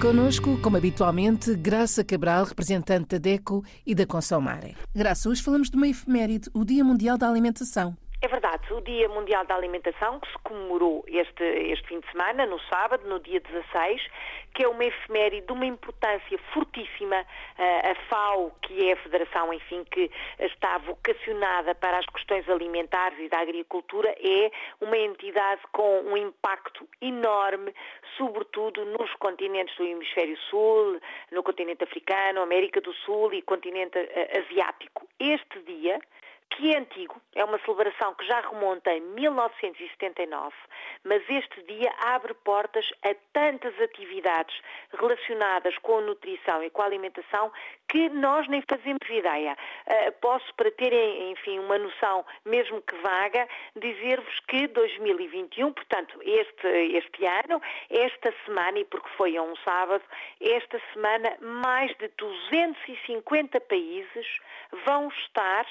Conosco, como habitualmente, Graça Cabral, representante da DECO e da Consomare. Graça, hoje falamos de uma efeméride, o Dia Mundial da Alimentação. O Dia Mundial da Alimentação, que se comemorou este, este fim de semana, no sábado, no dia 16, que é uma efeméride de uma importância fortíssima. A FAO, que é a federação, enfim, que está vocacionada para as questões alimentares e da agricultura, é uma entidade com um impacto enorme, sobretudo nos continentes do Hemisfério Sul, no continente africano, América do Sul e continente eh, asiático. Este dia que é antigo, é uma celebração que já remonta em 1979, mas este dia abre portas a tantas atividades relacionadas com a nutrição e com a alimentação que nós nem fazemos ideia. Uh, posso, para terem, enfim, uma noção, mesmo que vaga, dizer-vos que 2021, portanto, este, este ano, esta semana, e porque foi a um sábado, esta semana, mais de 250 países vão estar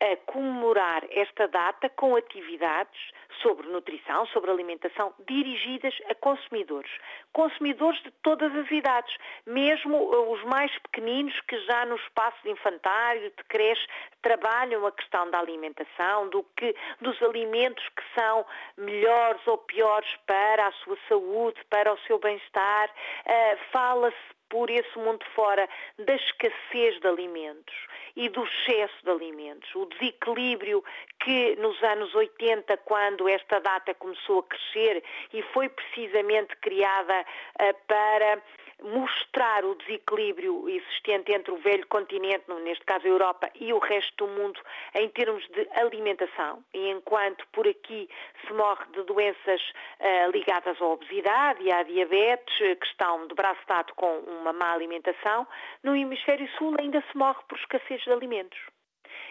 a comemorar esta data com atividades sobre nutrição, sobre alimentação, dirigidas a consumidores. Consumidores de todas as idades, mesmo uh, os mais pequeninos que já no espaço de infantário, de creche, trabalham a questão da alimentação, do que, dos alimentos que são melhores ou piores para a sua saúde, para o seu bem-estar. Uh, Fala-se por esse mundo fora da escassez de alimentos e do excesso de alimentos, o desequilíbrio que nos anos 80, quando esta data começou a crescer e foi precisamente criada uh, para mostrar o desequilíbrio existente entre o velho continente, neste caso a Europa, e o resto do mundo em termos de alimentação. E enquanto por aqui se morre de doenças uh, ligadas à obesidade e à diabetes, eh, que estão de braço dado com uma má alimentação, no hemisfério sul ainda se morre por escassez de alimentos.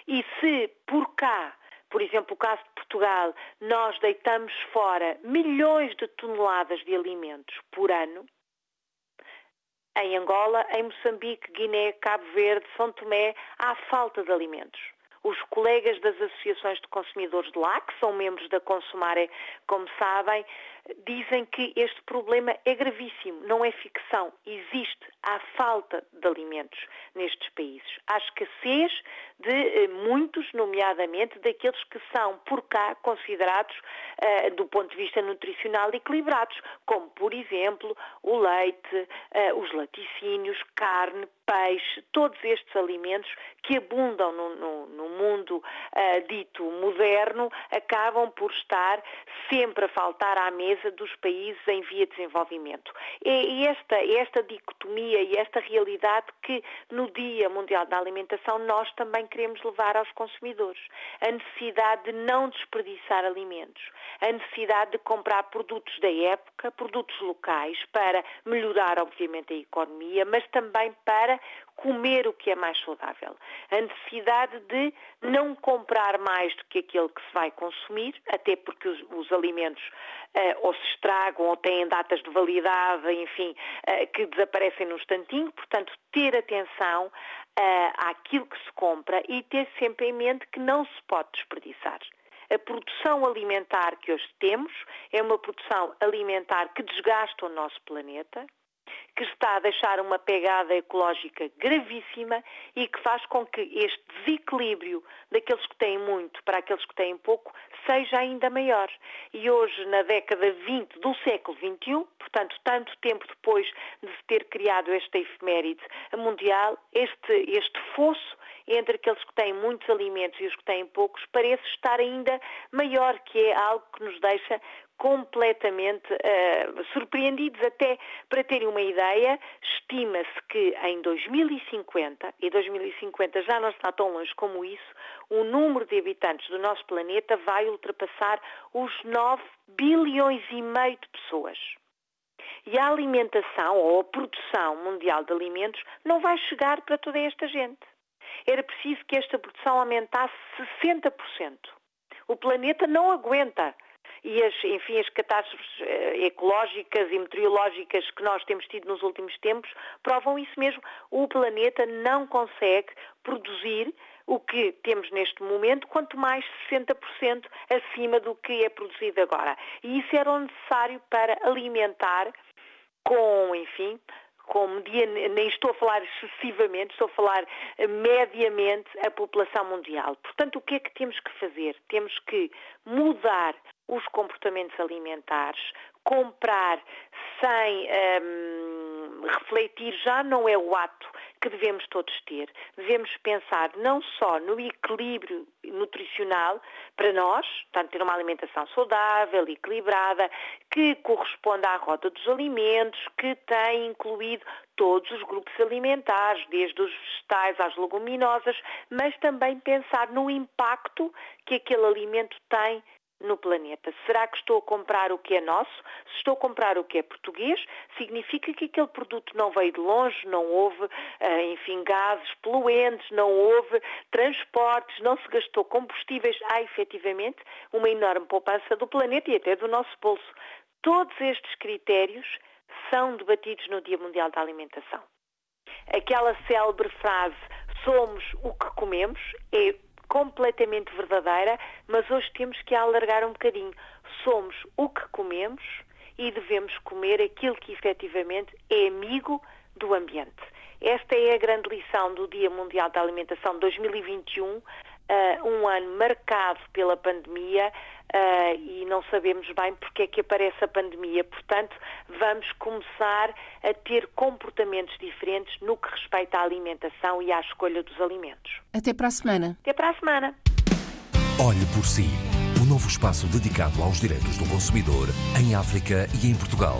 E se por cá por exemplo, o caso de Portugal, nós deitamos fora milhões de toneladas de alimentos por ano, em Angola, em Moçambique, Guiné, Cabo Verde, São Tomé, há falta de alimentos. Os colegas das associações de consumidores de lá, que são membros da Consumare, como sabem, dizem que este problema é gravíssimo, não é ficção. Existe, há falta de alimentos nestes países. Há escassez de eh, muitos, nomeadamente daqueles que são por cá considerados, uh, do ponto de vista nutricional, equilibrados, como, por exemplo, o leite, uh, os laticínios, carne, peixe, todos estes alimentos que abundam no, no, no mundo uh, dito moderno, acabam por estar sempre a faltar à mesa dos países em via de desenvolvimento. É esta, esta dicotomia e esta realidade que no Dia Mundial da Alimentação nós também queremos levar aos consumidores. A necessidade de não desperdiçar alimentos, a necessidade de comprar produtos da época, produtos locais, para melhorar, obviamente, a economia, mas também para comer o que é mais saudável. A necessidade de não comprar mais do que aquele que se vai consumir, até porque os, os alimentos uh, ou se estragam ou têm datas de validade, enfim, uh, que desaparecem num instantinho. Portanto, ter atenção uh, àquilo que se compra e ter sempre em mente que não se pode desperdiçar. A produção alimentar que hoje temos é uma produção alimentar que desgasta o nosso planeta, que está a deixar uma pegada ecológica gravíssima e que faz com que este desequilíbrio daqueles que têm muito para aqueles que têm pouco seja ainda maior. E hoje, na década 20 do século XXI, portanto, tanto tempo depois de se ter criado esta efeméride mundial, este, este fosso entre aqueles que têm muitos alimentos e os que têm poucos parece estar ainda maior, que é algo que nos deixa completamente uh, surpreendidos. Até para terem uma ideia, estima-se que em 2050, e 2050 já não está tão longe como isso, o número de habitantes do nosso planeta vai ultrapassar os 9 bilhões e meio de pessoas. E a alimentação ou a produção mundial de alimentos não vai chegar para toda esta gente. Era preciso que esta produção aumentasse 60%. O planeta não aguenta e as, enfim, as catástrofes eh, ecológicas e meteorológicas que nós temos tido nos últimos tempos provam isso mesmo. O planeta não consegue produzir o que temos neste momento, quanto mais 60% acima do que é produzido agora. E isso era o necessário para alimentar com, enfim, com nem estou a falar excessivamente, estou a falar eh, mediamente a população mundial. Portanto, o que é que temos que fazer? Temos que mudar os comportamentos alimentares, comprar sem um, refletir já não é o ato que devemos todos ter. Devemos pensar não só no equilíbrio nutricional para nós, portanto, ter uma alimentação saudável, equilibrada, que corresponda à rota dos alimentos, que tem incluído todos os grupos alimentares, desde os vegetais às leguminosas, mas também pensar no impacto que aquele alimento tem no planeta. Será que estou a comprar o que é nosso? Se estou a comprar o que é português, significa que aquele produto não veio de longe, não houve, eh, enfim, gases poluentes, não houve transportes, não se gastou combustíveis. Há efetivamente uma enorme poupança do planeta e até do nosso bolso. Todos estes critérios são debatidos no Dia Mundial da Alimentação. Aquela célebre frase somos o que comemos é completamente verdadeira, mas hoje temos que alargar um bocadinho. Somos o que comemos e devemos comer aquilo que efetivamente é amigo do ambiente. Esta é a grande lição do Dia Mundial da Alimentação 2021 uh, um ano marcado pela pandemia uh, e não sabemos bem porque é que aparece a pandemia. Portanto, vamos começar a ter comportamentos diferentes no que respeita à alimentação e à escolha dos alimentos. Até para a semana. Até para a semana. Olhe por si. O novo espaço dedicado aos direitos do consumidor em África e em Portugal.